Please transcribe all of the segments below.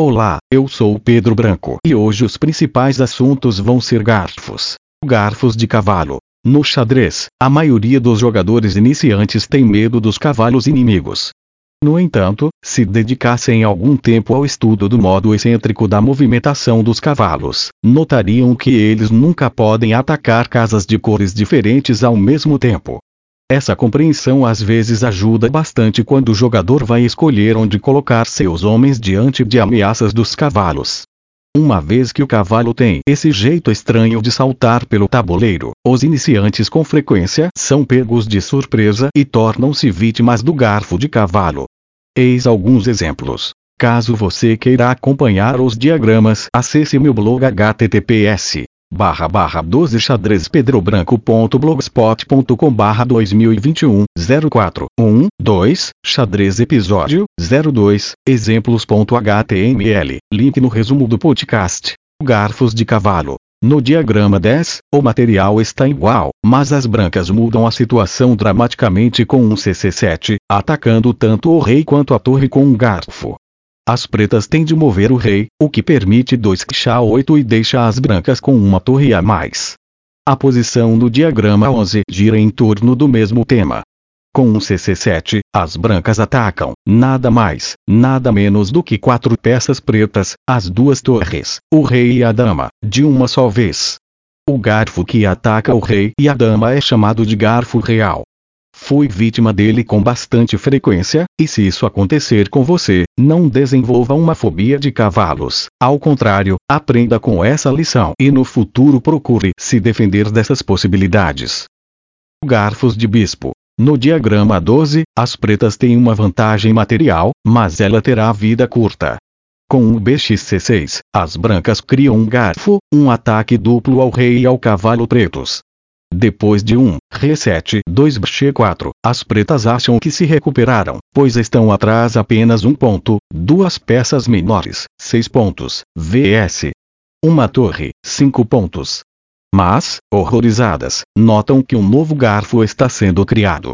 Olá, eu sou Pedro Branco e hoje os principais assuntos vão ser garfos. Garfos de cavalo. No xadrez, a maioria dos jogadores iniciantes tem medo dos cavalos inimigos. No entanto, se dedicassem algum tempo ao estudo do modo excêntrico da movimentação dos cavalos, notariam que eles nunca podem atacar casas de cores diferentes ao mesmo tempo. Essa compreensão às vezes ajuda bastante quando o jogador vai escolher onde colocar seus homens diante de ameaças dos cavalos. Uma vez que o cavalo tem esse jeito estranho de saltar pelo tabuleiro, os iniciantes com frequência são pegos de surpresa e tornam-se vítimas do garfo de cavalo. Eis alguns exemplos. Caso você queira acompanhar os diagramas, acesse meu blog https barra barra 12 xadrezpedrobranco.blogspot.com barra 2021 04 1 2 xadrez episódio 02 exemplos.html link no resumo do podcast garfos de cavalo no diagrama 10, o material está igual, mas as brancas mudam a situação dramaticamente com um CC7, atacando tanto o rei quanto a torre com um garfo. As pretas têm de mover o rei, o que permite 2 chá 8 e deixa as brancas com uma torre a mais. A posição no diagrama 11 gira em torno do mesmo tema. Com um CC7, as brancas atacam, nada mais, nada menos do que quatro peças pretas, as duas torres, o rei e a dama, de uma só vez. O garfo que ataca o rei e a dama é chamado de garfo real. Fui vítima dele com bastante frequência, e se isso acontecer com você, não desenvolva uma fobia de cavalos. Ao contrário, aprenda com essa lição e no futuro procure se defender dessas possibilidades. Garfos de bispo. No diagrama 12, as pretas têm uma vantagem material, mas ela terá vida curta. Com um BXC6, as brancas criam um garfo, um ataque duplo ao rei e ao cavalo pretos. Depois de um reset 2 BX4, as pretas acham que se recuperaram, pois estão atrás apenas um ponto, duas peças menores, 6 pontos, vs. Uma torre, 5 pontos. Mas, horrorizadas, notam que um novo garfo está sendo criado.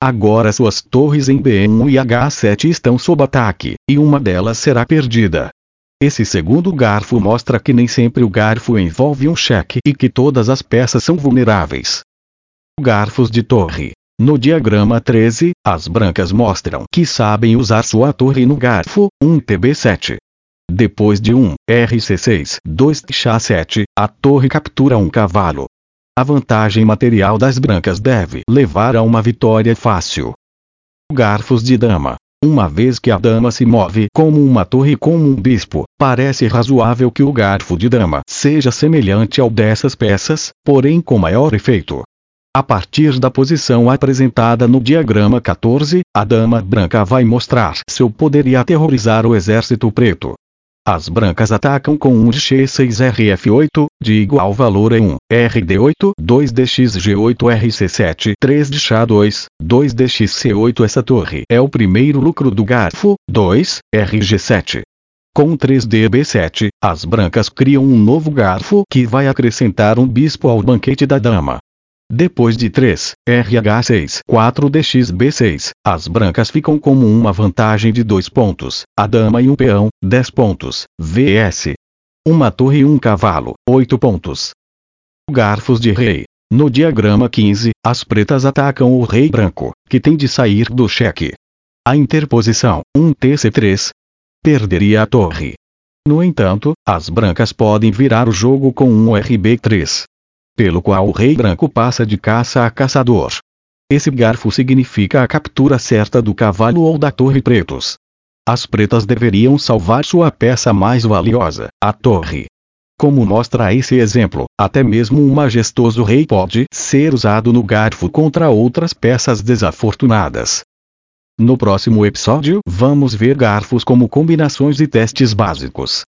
Agora suas torres em B1 e H7 estão sob ataque, e uma delas será perdida. Esse segundo garfo mostra que nem sempre o garfo envolve um cheque e que todas as peças são vulneráveis. Garfos de torre. No diagrama 13, as brancas mostram que sabem usar sua torre no garfo, 1 TB7. Depois de um RC6, 2 TX7, a torre captura um cavalo. A vantagem material das brancas deve levar a uma vitória fácil. Garfos de dama. Uma vez que a dama se move como uma torre como um bispo, parece razoável que o garfo de dama seja semelhante ao dessas peças, porém com maior efeito. A partir da posição apresentada no diagrama 14, a dama branca vai mostrar seu poder e aterrorizar o exército preto. As brancas atacam com um X6RF8, de igual valor em 1, RD8, 2DXG8RC7, 3 de Chá2, 2DXC8 Essa torre é o primeiro lucro do garfo, 2, RG7. Com 3DB7, as brancas criam um novo garfo que vai acrescentar um bispo ao banquete da dama. Depois de 3, RH6, 4DXB6, as brancas ficam como uma vantagem de 2 pontos, a dama e um peão, 10 pontos, VS. Uma torre e um cavalo, 8 pontos. Garfos de rei. No diagrama 15, as pretas atacam o rei branco, que tem de sair do cheque. A interposição, 1 TC3, perderia a torre. No entanto, as brancas podem virar o jogo com um RB3, pelo qual o rei branco passa de caça a caçador. Esse garfo significa a captura certa do cavalo ou da torre pretos. As pretas deveriam salvar sua peça mais valiosa, a torre. Como mostra esse exemplo, até mesmo um majestoso rei pode ser usado no garfo contra outras peças desafortunadas. No próximo episódio, vamos ver garfos como combinações e testes básicos.